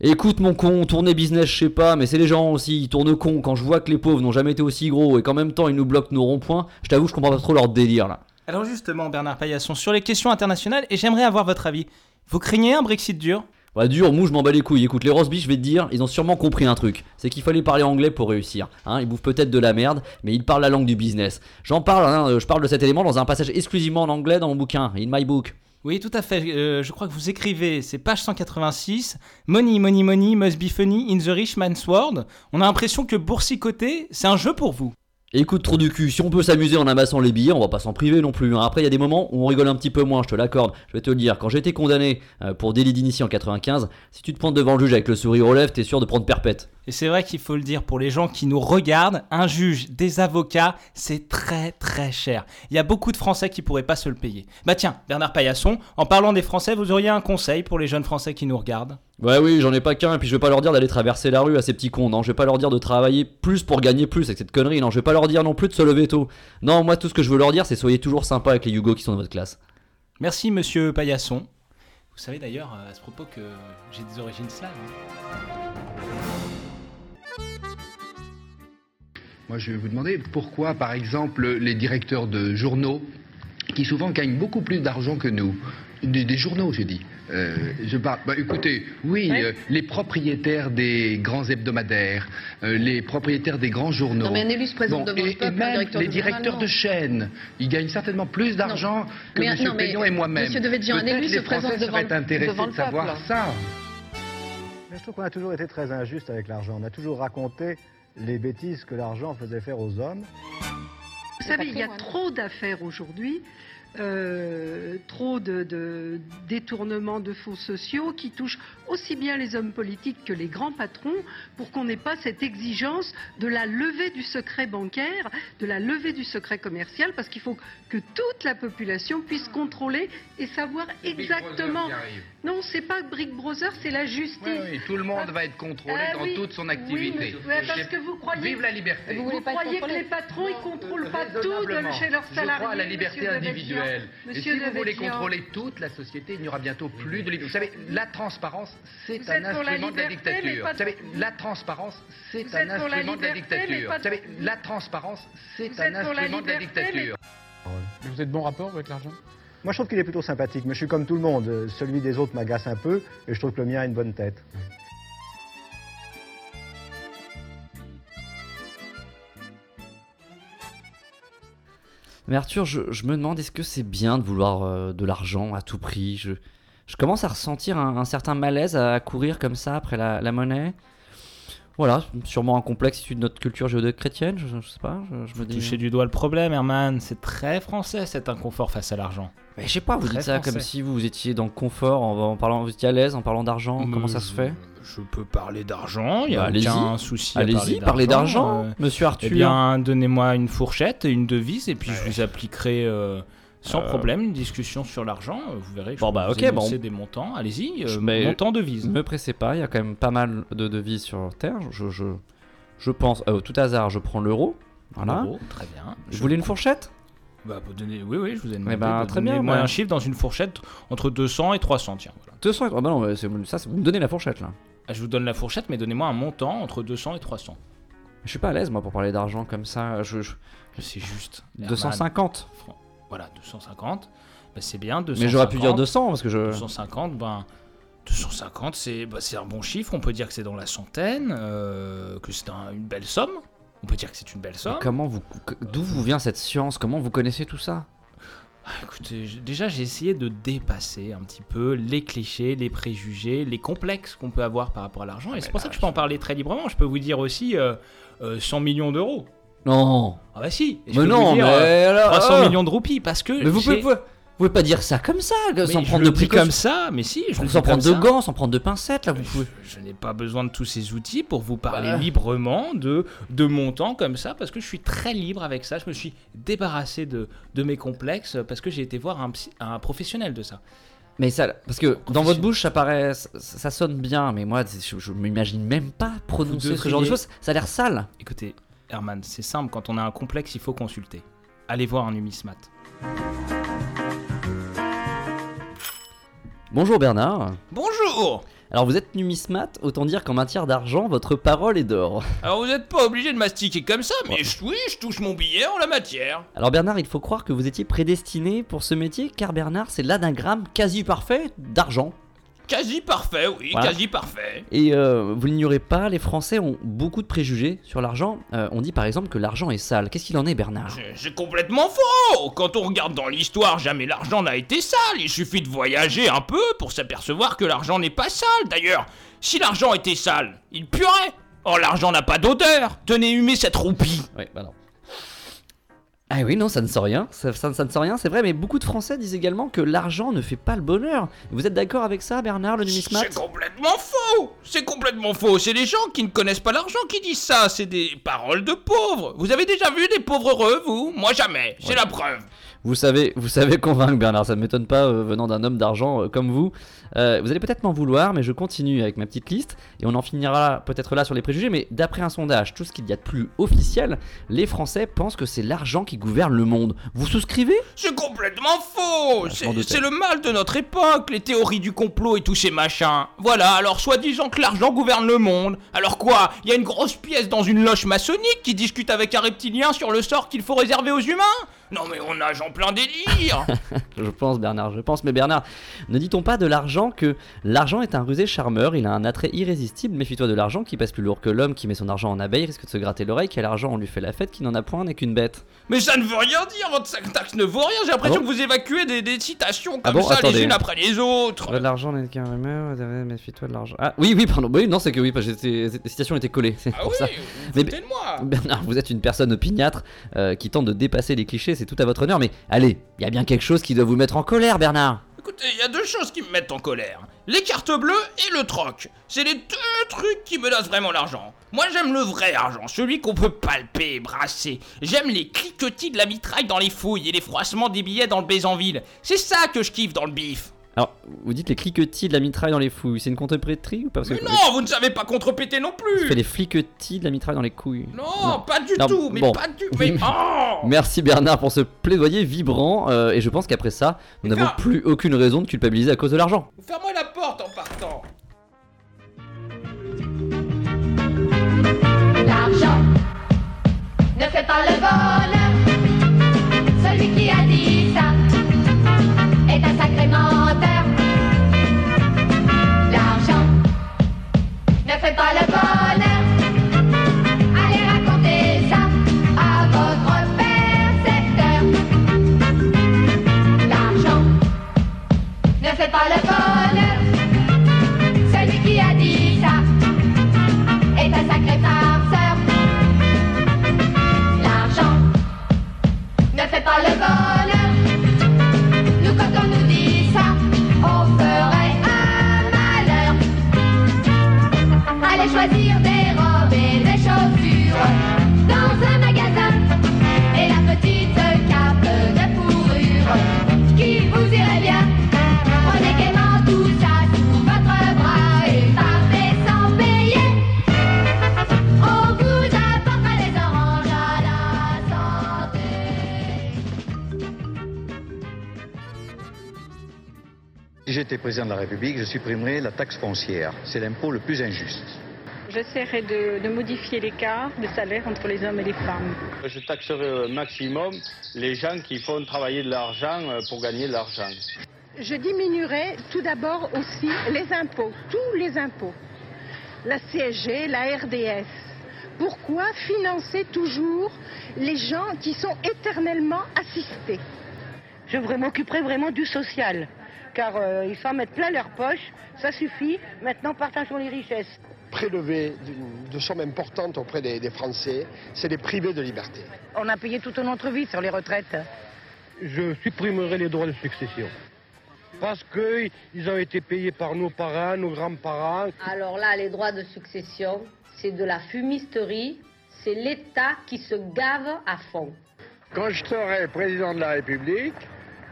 Écoute mon con, tourner business, je sais pas, mais c'est les gens aussi, ils tournent con. Quand je vois que les pauvres n'ont jamais été aussi gros et qu'en même temps ils nous bloquent nos ronds-points, je t'avoue, je comprends pas trop leur délire là. Alors justement, Bernard Paillasson, sur les questions internationales, et j'aimerais avoir votre avis. Vous craignez un Brexit dur? Ouais, dur, mou, je m'en bats les couilles. Écoute, les Rosby, je vais te dire, ils ont sûrement compris un truc. C'est qu'il fallait parler anglais pour réussir. Hein, ils bouffent peut-être de la merde, mais ils parlent la langue du business. J'en parle, hein, euh, je parle de cet élément dans un passage exclusivement en anglais dans mon bouquin, In My Book. Oui, tout à fait. Euh, je crois que vous écrivez, c'est page 186. Money, money, money must be funny in the rich man's world. On a l'impression que boursicoter, c'est un jeu pour vous. Écoute, trop du cul, si on peut s'amuser en amassant les billets, on va pas s'en priver non plus. hein. Après, il y a des moments où on rigole un petit peu moins, je te l'accorde. Je vais te le dire, quand j'ai été condamné euh, pour délit d'initié en 95, si tu te pointes devant le juge avec le sourire aux lèvres, t'es sûr de prendre perpète. Et c'est vrai qu'il faut le dire pour les gens qui nous regardent, un juge, des avocats, c'est très très cher. Il y a beaucoup de Français qui pourraient pas se le payer. Bah tiens, Bernard Paillasson, en parlant des Français, vous auriez un conseil pour les jeunes Français qui nous regardent? Ouais, oui, j'en ai pas qu'un, et puis je vais pas leur dire d'aller traverser la rue à ces petits cons, non, je vais pas leur dire de travailler plus pour gagner plus avec cette connerie, non, je vais pas leur dire non plus de se lever tôt. Non, moi tout ce que je veux leur dire, c'est soyez toujours sympa avec les Yougos qui sont dans votre classe. Merci monsieur Paillasson. Vous savez d'ailleurs euh, à ce propos que j'ai des origines slaves. hein. Moi, je vais vous demander pourquoi, par exemple, les directeurs de journaux, qui souvent gagnent beaucoup plus d'argent que nous, des, des journaux, j'ai dit. Euh, je parle. Bah, écoutez, oui, euh, les propriétaires des grands hebdomadaires, euh, les propriétaires des grands journaux. Non, mais un élu se présente devant le et, et peuple, un même directeur les directeurs de chaînes, ils gagnent certainement plus d'argent que Mais, M. non, mais, Payon et moi-même. Monsieur Devedjian, un élu se les présente devant, seraient intéressés devant le de savoir peuple. ça. Mais je trouve qu'on a toujours été très injuste avec l'argent. On a toujours raconté les bêtises que l'argent faisait faire aux hommes. Vous savez, il y a trop d'affaires aujourd'hui, euh, trop de, de détournements de fonds sociaux qui touchent aussi bien les hommes politiques que les grands patrons pour qu'on n'ait pas cette exigence de la levée du secret bancaire, de la levée du secret commercial, parce qu'il faut que toute la population puisse contrôler et savoir exactement. Non, c'est pas Brick Brother, c'est la justice. Oui, oui, tout le monde va être contrôlé Ah dans oui. toute son Oui, activité. mais- ouais, parce que vous croyez. Vive la liberté. Vous, croyez que les patrons, ils contrôlent pas tout de chez leurs Je salariés crois à la liberté individuelle. Et si vous voulez contrôler toute la société, il n'y aura bientôt plus de liberté. Vous savez, la transparence, c'est un êtes pour la instrument de la liberté, dictature. Vous savez, la transparence, c'est un êtes pour la instrument de la liberté, dictature. Vous savez, la transparence, c'est un êtes pour la instrument de la liberté, dictature. Vous êtes bon rapport avec l'argent? Moi, je trouve qu'il est plutôt sympathique, mais je suis comme tout le monde. Celui des autres m'agace un peu, et je trouve que le mien a une bonne tête. Mais Arthur, je, je me demande, est-ce que c'est bien de vouloir euh, de l'argent à tout prix? Je, je commence à ressentir un, un certain malaise à courir comme ça après la, la monnaie. Voilà, sûrement un complexe issu de notre culture judéo-chrétienne, je, je sais pas, je, je me dis... Touchez du doigt le problème, Herman. C'est très français cet inconfort face à l'argent. Mais je sais pas, vous Très dites ça français. comme si vous étiez dans le confort, en, en parlant, vous étiez à l'aise en parlant d'argent, comment ça se fait? Je peux parler d'argent, il n'y a Bah, allez-y. aucun souci. Allez-y, parlez d'argent, euh, monsieur Arthur. Eh bien, donnez-moi une fourchette et une devise, et puis je vous appliquerai euh, sans Euh, problème une discussion sur l'argent. Euh, Vous verrez, je Bon, peux bah, vous ok, bon. des montants. Allez-y, euh, Je- mais- montant devise. Ne me pressez pas, il y a quand même pas mal de devises sur Terre. Je, je, je pense, euh, au tout hasard, je prends l'euro. Voilà. Euro, très bien. Vous Je voulez une fourchette? Bah, vous donnez- Oui, oui, je vous ai demandé. de très bien, donnez-moi bah. un chiffre dans une fourchette entre 200 et 300, tiens. Voilà. 200 Ah bah non, ça, vous me donnez la fourchette là. Ah, Je vous donne la fourchette, mais donnez-moi un montant entre 200 et 300. Je suis pas à l'aise moi pour parler d'argent comme ça. Je, je- C'est juste. 250. Herman, Voilà, 250. Bah, c'est bien. 250. Mais j'aurais pu dire 200 parce que je. 250, ben. 250, c'est bah, c'est un bon chiffre. On peut dire que c'est dans la centaine, euh, que c'est un- une belle somme. On peut dire que c'est une belle Mais somme. comment vous, d'où vous vient cette science? Comment vous connaissez tout ça? Ah, Écoutez, déjà j'ai essayé de dépasser un petit peu les clichés, les préjugés, les complexes qu'on peut avoir par rapport à l'argent. Et c'est pour ça que je peux en parler très librement. Je peux vous dire aussi euh, euh, 100 millions d'euros. Non. Ah bah si. Et je Mais peux non, vous dire, mais euh, alors, 300 ah. millions de roupies parce que Mais vous j'ai- pouvez, Vous pouvez pas dire ça comme ça, que Mais sans je prendre le de dis précautions. comme ça, mais si, je le dis Sans prendre de comme ça. gants, sans prendre de pincettes, là, vous pouvez. Je n'ai pas besoin de tous ces outils pour vous parler librement de, de mon temps comme ça, parce que je suis très libre avec ça. Je me suis débarrassé de, de mes complexes parce que j'ai été voir un, psy- un professionnel de ça. Mais ça, parce que dans votre bouche, ça paraît, ça, ça sonne bien, mais moi, je, je m'imagine même pas prononcer ce genre de devriez- choses. Ça a l'air sale. Écoutez, Herman, c'est simple, quand on a un complexe, il faut consulter. Allez voir un numismate. Bonjour Bernard. Bonjour Alors vous êtes numismate, autant dire qu'en matière d'argent, votre parole est d'or. Alors vous n'êtes pas obligé de mastiquer comme ça, mais je- oui, je touche mon billet en la matière. Alors Bernard, il faut croire que vous étiez prédestiné pour ce métier, car Bernard, c'est l'anagramme quasi parfait d'argent. Quasi parfait, oui, Voilà. quasi parfait. Et euh, vous l'ignorez pas, les Français ont beaucoup de préjugés sur l'argent. Euh, on dit par exemple que l'argent est sale. Qu'est-ce qu'il en est Bernard? C'est- C'est complètement faux Quand on regarde dans l'histoire, jamais l'argent n'a été sale. Il suffit de voyager un peu pour s'apercevoir que l'argent n'est pas sale. D'ailleurs, si l'argent était sale, il puerait. Or, l'argent n'a pas d'odeur. Tenez, humez cette roupie. Oui, bah non. Ah oui, non, ça ne sent rien. Ça, ça- ça ne sent rien, c'est vrai, mais beaucoup de Français disent également que l'argent ne fait pas le bonheur. Vous êtes d'accord avec ça, Bernard, le numismate C'est complètement faux C'est complètement faux C'est les gens qui ne connaissent pas l'argent qui disent ça. C'est des paroles de pauvres. Vous avez déjà vu des pauvres heureux, vous? Moi, jamais. C'est Ouais. la preuve. Vous savez, vous savez convaincre Bernard, ça ne m'étonne pas euh, venant d'un homme d'argent euh, comme vous. Euh, vous allez peut-être m'en vouloir, mais je continue avec ma petite liste et on en finira peut-être là sur les préjugés. Mais d'après un sondage, tout ce qu'il y a de plus officiel, les Français pensent que c'est l'argent qui gouverne le monde. Vous souscrivez? C'est complètement faux doutais. c'est le mal de notre époque, les théories du complot et tous ces machins. Voilà, alors soi-disant que l'argent gouverne le monde. Alors quoi Il y a une grosse pièce dans une loge maçonnique qui discute avec un reptilien sur le sort qu'il faut réserver aux humains? Non mais on nage en plein délire Je pense, Bernard, je pense. Mais Bernard, ne dit-on pas de l'argent que l'argent est un rusé charmeur, il a un attrait irrésistible. Méfie-toi de l'argent qui passe plus lourd que l'homme qui met son argent en abeille, risque de se gratter l'oreille. Quel argent on lui fait la fête, qui n'en a point n'est qu'une bête. Mais ça ne veut rien dire, votre syntaxe ne vaut rien, j'ai l'impression Ah que vous évacuez des, des citations comme Ah bon ça les unes après les autres De l'argent n'est qu'un rumeur, méfie-toi de l'argent. Ah oui, oui, pardon. Oui, non, c'est que oui, parce que les citations étaient collées. C'est Ah pour oui, ça. vous Mais moi Bernard, vous êtes une personne opiniâtre euh, qui tente de dépasser les clichés, c'est tout à votre honneur. Mais allez, il y a bien quelque chose qui doit vous mettre en colère, Bernard. Écoutez, il y a deux choses qui me mettent en colère. Les cartes bleues et le troc. C'est les deux trucs qui menacent vraiment l'argent. Moi j'aime le vrai argent, celui qu'on peut palper et brasser. J'aime les cliquetis de la mitraille dans les fouilles et les froissements des billets dans le Bézanville. C'est ça que je kiffe dans le bif. Alors, vous dites les cliquetis de la mitraille dans les fouilles, c'est une contrepétrie ou pas Parce que Mais non, vous ne savez pas contrepéter non plus. fais les fliquetis de la mitraille dans les couilles. Non, pas du Non, tout, mais bon. pas du mais oh Merci Bernard pour ce plaidoyer vibrant euh, et je pense qu'après ça, nous n'avons plus aucune raison de culpabiliser à cause de l'argent. Ferme-moi la porte en partant. L'argent ne fait pas le bonheur. J'étais président de la République, je supprimerais la taxe foncière. C'est l'impôt le plus injuste. J'essaierai de, de modifier l'écart de salaire entre les hommes et les femmes. Je taxerai au maximum les gens qui font travailler de l'argent euh, pour gagner de l'argent. Je diminuerai tout d'abord aussi les impôts, tous les impôts. La CSG, la RDS. Pourquoi financer toujours les gens qui sont éternellement assistés? Je m'occuperai vraiment du social, car euh, ils s'en mettent plein leur poche, ça suffit, maintenant partageons les richesses. prélever de sommes importantes auprès des, des Français, c'est les priver de liberté. On a payé toute notre vie sur les retraites. je supprimerai les droits de succession. Parce qu'ils ont été payés par nos parents, nos grands-parents. Alors là, les droits de succession, c'est de la fumisterie, c'est l'État qui se gave à fond. Quand je serai président de la République,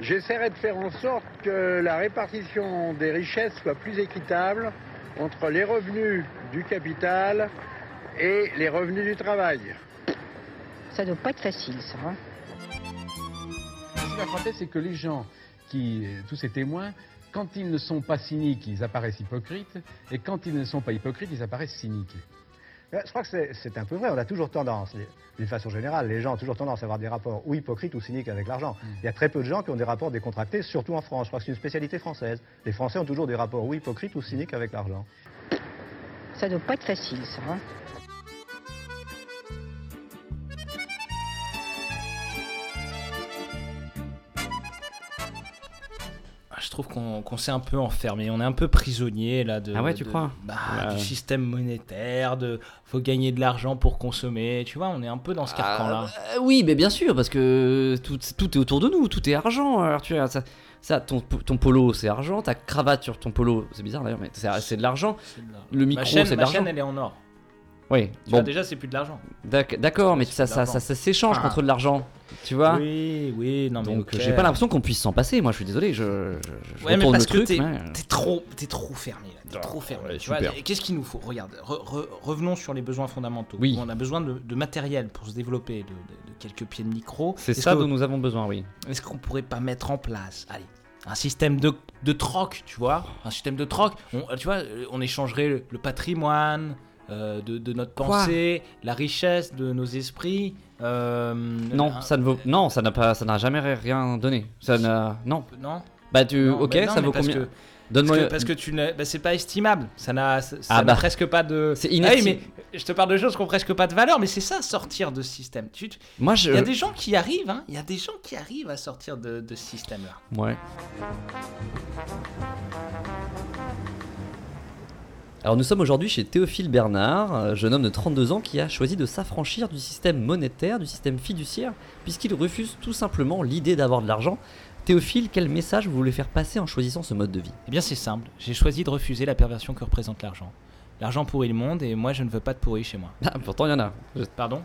j'essaierai de faire en sorte que la répartition des richesses soit plus équitable entre les revenus du capital et les revenus du travail. Ça doit pas être facile, ça. hein. Ce qui m'a frappé, c'est que les gens, qui, tous ces témoins, quand ils ne sont pas cyniques, ils apparaissent hypocrites, et quand ils ne sont pas hypocrites, ils apparaissent cyniques. Je crois que c'est- un peu vrai. On a toujours tendance, d'une façon générale, les gens ont toujours tendance à avoir des rapports ou hypocrites ou cyniques avec l'argent. Il y a très peu de gens qui ont des rapports décontractés, surtout en France. Je crois que c'est une spécialité française. Les Français ont toujours des rapports ou hypocrites ou cyniques avec l'argent. Ça doit pas être facile, ça. hein. Trouve qu'on s'est un peu enfermé, on est un peu prisonnier là de. Ah ouais, tu de- crois? bah, Ouais. Du système monétaire, de faut gagner de l'argent pour consommer, tu vois, on est un peu dans ce carcan là. Euh, oui, mais bien sûr, parce que tout, tout est autour de nous, tout est argent. Alors tu vois, ça, ça ton, ton polo c'est argent, ta cravate sur ton polo, c'est bizarre d'ailleurs, mais c'est de l'argent. Le micro ma c'est de ma l'argent. chaîne, elle est en or. Oui, Tu bon. vois, déjà, c'est plus de l'argent. D'ac- D'accord, mais ça, ça, ça, ça s'échange Ah. contre de l'argent, tu vois. Oui, oui, non mais. Donc j'ai pas l'impression qu'on puisse s'en passer. Moi, je suis désolé, je, je, je Ouais, mais parce le que truc. t'es mais- t'es trop, t'es trop fermé là. T'es trop fermé. ouais, Qu'est-ce qu'il nous faut? Regarde, re- re- revenons sur les besoins fondamentaux. Oui. On a besoin de, de matériel pour se développer, de, de- de quelques pieds de micro. C'est ça que- dont nous avons besoin, oui. Est-ce qu'on pourrait pas mettre en place, allez, un système de, de troc, tu vois? Un système de troc. On, tu vois, on échangerait le, le patrimoine. Euh, de, de notre Quoi pensée, la richesse de nos esprits. euh, Non, un- ça ne vaut. Non, ça n'a pas, ça n'a jamais rien donné. Ça n'a. Non. Non. Bah tu. Non, ok, mais non, ça vaut combien que- Donne-moi. Parce que, parce que tu bah, c'est pas estimable. Ça n'a, ça Ah n'a bah. presque pas de. C'est Ah oui, mais je te parle de choses qui ont presque pas de valeur, mais c'est ça, sortir de ce système. Tu- tu- Moi, je- Il y a des gens qui arrivent, hein. Il y a des gens qui arrivent à sortir de, de ce système-là. Ouais. Alors nous sommes aujourd'hui chez Théophile Bernard, euh, jeune homme de 32 ans qui a choisi de s'affranchir du système monétaire, du système fiduciaire, puisqu'il refuse tout simplement l'idée d'avoir de l'argent. Théophile, quel message vous voulez faire passer en choisissant ce mode de vie? Eh bien, c'est simple. J'ai choisi de refuser la perversion que représente l'argent. L'argent pourrit le monde et moi, je ne veux pas de pourri chez moi. Ah, pourtant il y en a. Je- Pardon?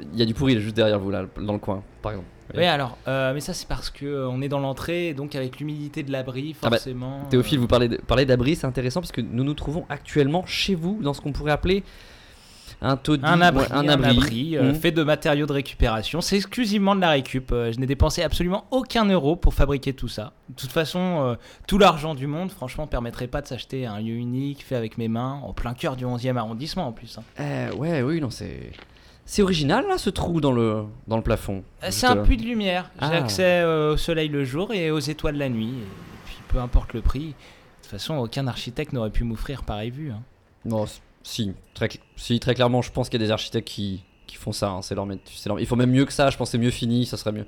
Il y a du pourri juste derrière vous là, dans le coin, par exemple. Oui, alors, euh, mais ça, c'est parce que euh, on est dans l'entrée, donc avec l'humidité de l'abri, Ah bah, forcément. Théophile, euh, vous parlez de- parlez d'abri, c'est intéressant parce que nous nous trouvons actuellement chez vous dans ce qu'on pourrait appeler un taudis, Un abri, un abri, euh, Mmh. fait de matériaux de récupération. C'est exclusivement de la récup. Je n'ai dépensé absolument aucun euro pour fabriquer tout ça. De toute façon, tout l'argent du monde, franchement, permettrait pas de s'acheter un lieu unique fait avec mes mains, en plein cœur du 11e arrondissement en plus. hein. Euh, ouais, oui, non, c'est. C'est original là, ce trou dans le, dans le plafond. Euh, C'est un puits de lumière. J'ai Ah. accès euh, au soleil le jour et aux étoiles la nuit. Et puis, peu importe le prix. De toute façon, aucun architecte n'aurait pu m'offrir pareille vue. hein. Non, si, très, si, très clairement, je pense qu'il y a des architectes qui, qui font ça. hein, c'est leur, leur- Il faut même mieux que ça, je pense c'est mieux fini, ça serait mieux.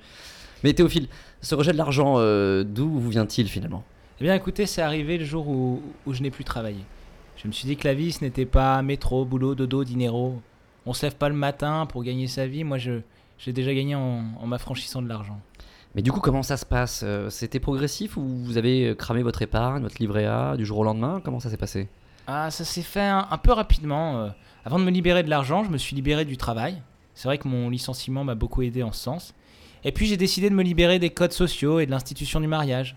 Mais Théophile, ce rejet de l'argent, euh, d'où vous vient-il finalement? Eh bien, écoutez, c'est arrivé le jour où, où je n'ai plus travaillé. Je me suis dit que la vie, ce n'était pas métro, boulot, dodo, dinero. On se lève pas le matin pour gagner sa vie. Moi, je j'ai déjà gagné en, en m'affranchissant de l'argent. Mais du coup, comment ça se passe Euh, C'était progressif ou vous avez euh, cramé votre épargne, votre livret A du jour au lendemain? Comment ça s'est passé? Ah, ça s'est fait un, un peu rapidement. euh. Avant de me libérer de l'argent, je me suis libéré du travail. C'est vrai que mon licenciement m'a beaucoup aidé en ce sens. Et puis j'ai décidé de me libérer des codes sociaux et de l'institution du mariage.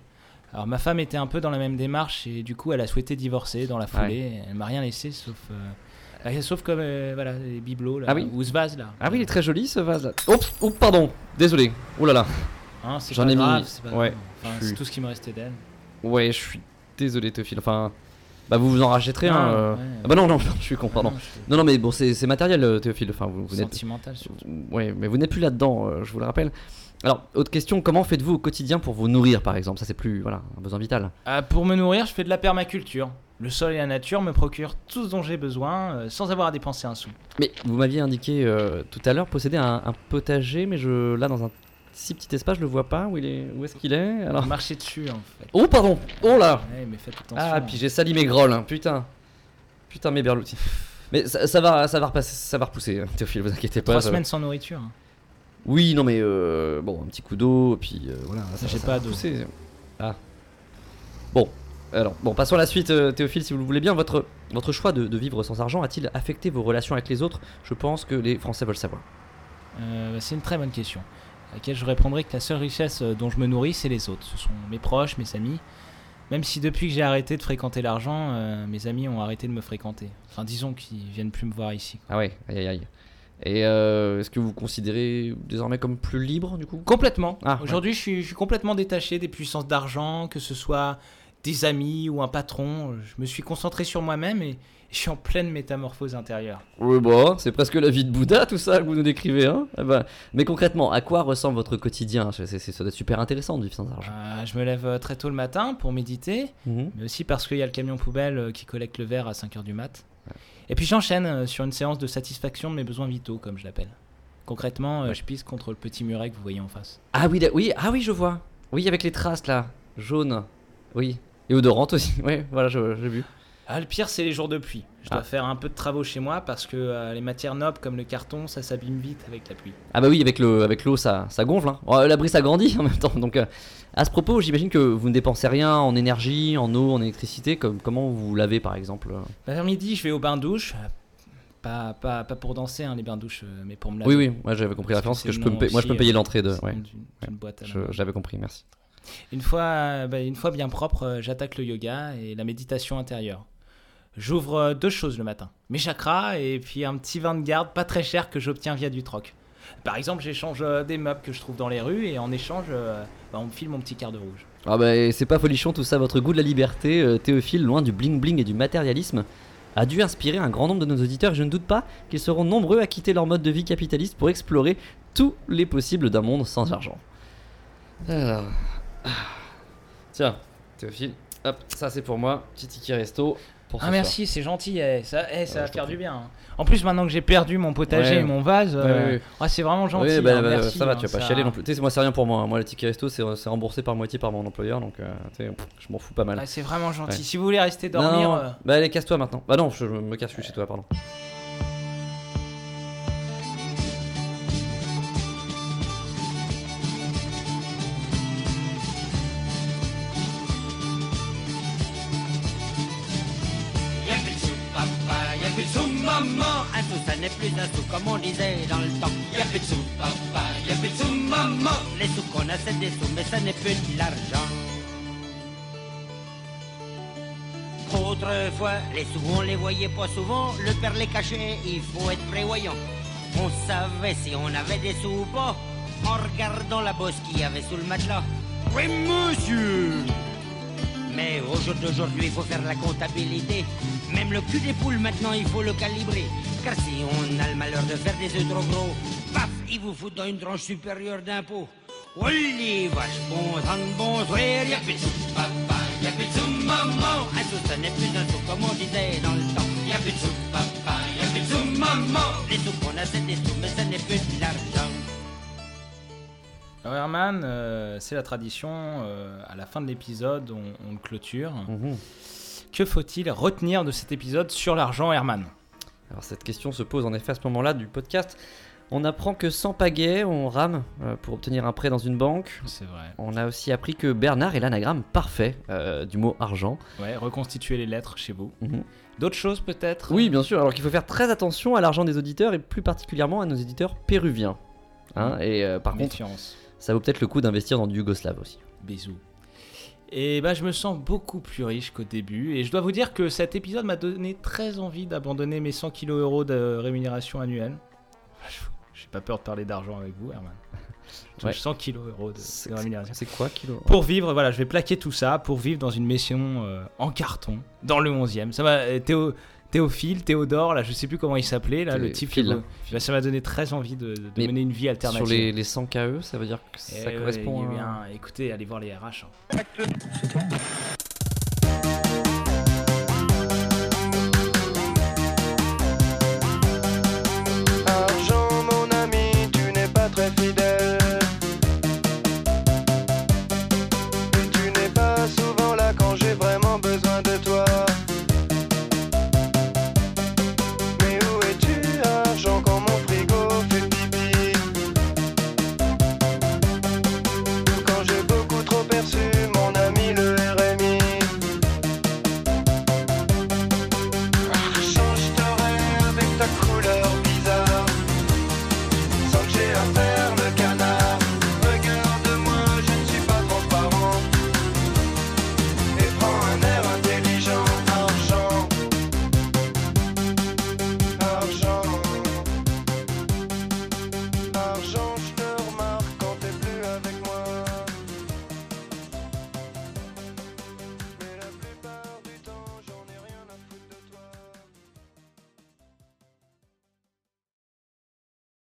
Alors ma femme était un peu dans la même démarche et du coup elle a souhaité divorcer dans la foulée. Elle m'a rien laissé sauf, euh, sauf comme euh, voilà les bibelots là, Ah oui ou ce vase là. Ah oui, il est très joli ce vase là. Oups, oups, pardon, désolé. Oh là là. Hein, c'est J'en pas ai grave, mis. c'est pas ouais. grave. Enfin, je c'est suis- tout ce qui me restait d'elle. Ouais, je suis désolé Théophile. Enfin, bah vous vous en rachèterez un. euh. ouais. Ah bah non, non, je suis con, pardon. non, Non, non, mais bon, c'est c'est matériel euh, Théophile. Enfin, vous, vous n'êtes- Sentimental surtout. Ouais, mais vous n'êtes plus là-dedans, euh, je vous le rappelle. Alors, autre question, comment faites-vous au quotidien pour vous nourrir par exemple? Ça, c'est plus voilà, un besoin vital. Ah, pour me nourrir, je fais de la permaculture. Le sol et la nature me procurent tout ce dont j'ai besoin euh, sans avoir à dépenser un sou. Mais vous m'aviez indiqué euh, tout à l'heure posséder un, un potager, mais je là dans un si petit espace, je le vois pas. Où il est Où est-ce qu'il est? Alors. Marcher dessus en fait. Oh pardon Oh là Ouais, mais faites attention. Ah, puis j'ai sali mes grolles, hein, putain. Putain, mes berloutis. Mais ça, ça va, ça va repasser, ça va repousser, hein, Théophile, vous inquiétez pas. Trois va. semaines sans nourriture. hein. Oui, non, mais euh, bon, un petit coup d'eau, puis euh, voilà. ça- J'ai ça pas va pousser. Ah. Bon, alors, bon, passons à la suite, euh, Théophile, si vous le voulez bien. Votre, votre choix de, de vivre sans argent a-t-il affecté vos relations avec les autres? Je pense que les Français veulent savoir. Euh, c'est une très bonne question. À laquelle je répondrai que la seule richesse euh, dont je me nourris, c'est les autres. Ce sont mes proches, mes amis. Même si depuis que j'ai arrêté de fréquenter l'argent, euh, mes amis ont arrêté de me fréquenter. Enfin, disons qu'ils viennent plus me voir ici. Ah ouais, aïe aïe aïe. Et euh, est-ce que vous vous considérez désormais comme plus libre du coup? Complètement. Ah, ouais. Aujourd'hui, je, suis, je suis complètement détaché des puissances d'argent, que ce soit des amis ou un patron. Je me suis concentré sur moi-même et je suis en pleine métamorphose intérieure. Oui, bon, c'est presque la vie de Bouddha, tout ça que vous nous décrivez. Hein Eh ben, mais concrètement, à quoi ressemble votre quotidien? C'est- c'est- Ça doit être super intéressant de vivre sans argent. Euh, je me lève euh, très tôt le matin pour méditer, Mhm. mais aussi parce qu'il y a le camion poubelle qui collecte le verre à 5h du mat. Et puis j'enchaîne euh, sur une séance de satisfaction de mes besoins vitaux, comme je l'appelle. Concrètement, euh, je pisse contre le petit muret que vous voyez en face. Ah oui, oui, ah oui, je vois. Oui, avec les traces là, jaunes. Oui. Et odorantes aussi. Oui, voilà, j'ai vu. Ah, le pire, c'est les jours de pluie. Je dois Ah. faire un peu de travaux chez moi parce que euh, les matières nobles comme le carton, ça s'abîme vite avec la pluie. Ah bah oui, avec le, avec l'eau, ça, ça gonfle. Hein. Oh, L'abri, ça grandit en même temps. Donc, euh, à ce propos, j'imagine que vous ne dépensez rien en énergie, en eau, en électricité. Comme, comment vous lavez, par exemple? Bah, Vers midi, je vais au bain-douche. euh, Pas, pas, pas pour danser, hein, les bains-douches, euh, mais pour me laver. Oui, oui, moi j'avais compris la référence, que je peux me moi je peux payer euh, l'entrée de. Ouais. main. J'avais compris, merci. Une fois, bah, une fois bien propre, j'attaque le yoga et la méditation intérieure. J'ouvre deux choses le matin. Mes chakras et puis un petit vin de garde pas très cher que j'obtiens via du troc. Par exemple, j'échange euh, des meubles que je trouve dans les rues et en échange, euh, bah, on me file mon petit quart de rouge. Ah bah c'est pas folichon tout ça, votre goût de la liberté, euh, Théophile, loin du bling bling et du matérialisme, a dû inspirer un grand nombre de nos auditeurs je ne doute pas qu'ils seront nombreux à quitter leur mode de vie capitaliste pour explorer tous les possibles d'un monde sans argent. Ah. Tiens, Théophile, hop, ça c'est pour moi, petit ticket resto. Pour Ah merci, c'est gentil, eh, ça, eh, ça Ouais, va faire du bien. hein. En plus, maintenant que j'ai perdu mon potager Ouais. et mon vase, Ouais, euh, ouais, ah, c'est vraiment gentil. Oui, bah, hein, bah, merci, ça va, hein, tu vas pas ça- chialer non plus. Moi c'est rien pour moi. Moi, le ticket resto, c'est remboursé par moitié par mon employeur, donc euh, je m'en fous pas mal. Ah, c'est vraiment gentil. Si vous voulez rester dormir, non, euh, Bah allez, casse-toi maintenant. Bah non, je je me casse, je suis chez toi, pardon. Comme on disait dans le temps. Y'a plus de sous, papa, y'a plus de sous, maman. Les sous qu'on a, c'est des sous, mais ça n'est plus de l'argent. Autrefois, les sous, on les voyait pas souvent. Le père les cachait, il faut être prévoyant. On savait si on avait des sous ou pas en regardant la bosse qu'il y avait sous le matelas. Oui, monsieur! Mais au jour d'aujourd'hui, il faut faire la comptabilité. Même le cul des poules, maintenant, il faut le calibrer. Car si on a le malheur de faire des œufs trop gros, paf, il vous fout dans une tranche supérieure d'impôt. Les vaches, bon sang, bon sourire, y'a plus de sous, papa, y'a plus de sous, maman. Un sou, ça n'est plus un sou, comme on disait dans le temps. Y'a plus de sous, papa, y'a plus de sous, maman. Les sous qu'on a, c'est des sous, mais ça n'est plus de l'argent. Alors Herman, euh, c'est la tradition, euh, à la fin de l'épisode, on, on le clôture. Mhm. Que faut-il retenir de cet épisode sur l'argent, Herman? Alors cette question se pose en effet à ce moment-là du podcast. On apprend que sans pagaie, on rame euh, pour obtenir un prêt dans une banque. C'est vrai. On a aussi appris que Bernard est l'anagramme parfait euh, du mot argent. Ouais, reconstituer les lettres chez vous. Mhm. D'autres choses peut-être? Oui, bien sûr. Alors qu'il faut faire très attention à l'argent des auditeurs et plus particulièrement à nos éditeurs péruviens. Hein, et euh, par Méfiance. contre, ça vaut peut-être le coup d'investir dans du Yougoslave aussi. Bisous. Et bah je me sens beaucoup plus riche qu'au début et je dois vous dire que cet épisode m'a donné très envie d'abandonner mes 100 kilos euros de rémunération annuelle. J'ai pas peur de parler d'argent avec vous, Herman. Je Ouais. touche 100 kilos euros de, de rémunération. C'est quoi kilo Pour vivre, voilà, je vais plaquer tout ça pour vivre dans une maison euh, en carton dans le 11e. Ça va, euh, Théo, Théophile, Théodore, là, je sais plus comment il s'appelait, là, le type. Théophile. il- bah, ça m'a donné très envie de, mener une vie alternative. Sur les, les 100 KE, ça veut dire que ça ouais, correspond eh à... bien, écoutez, allez voir les RH. hein.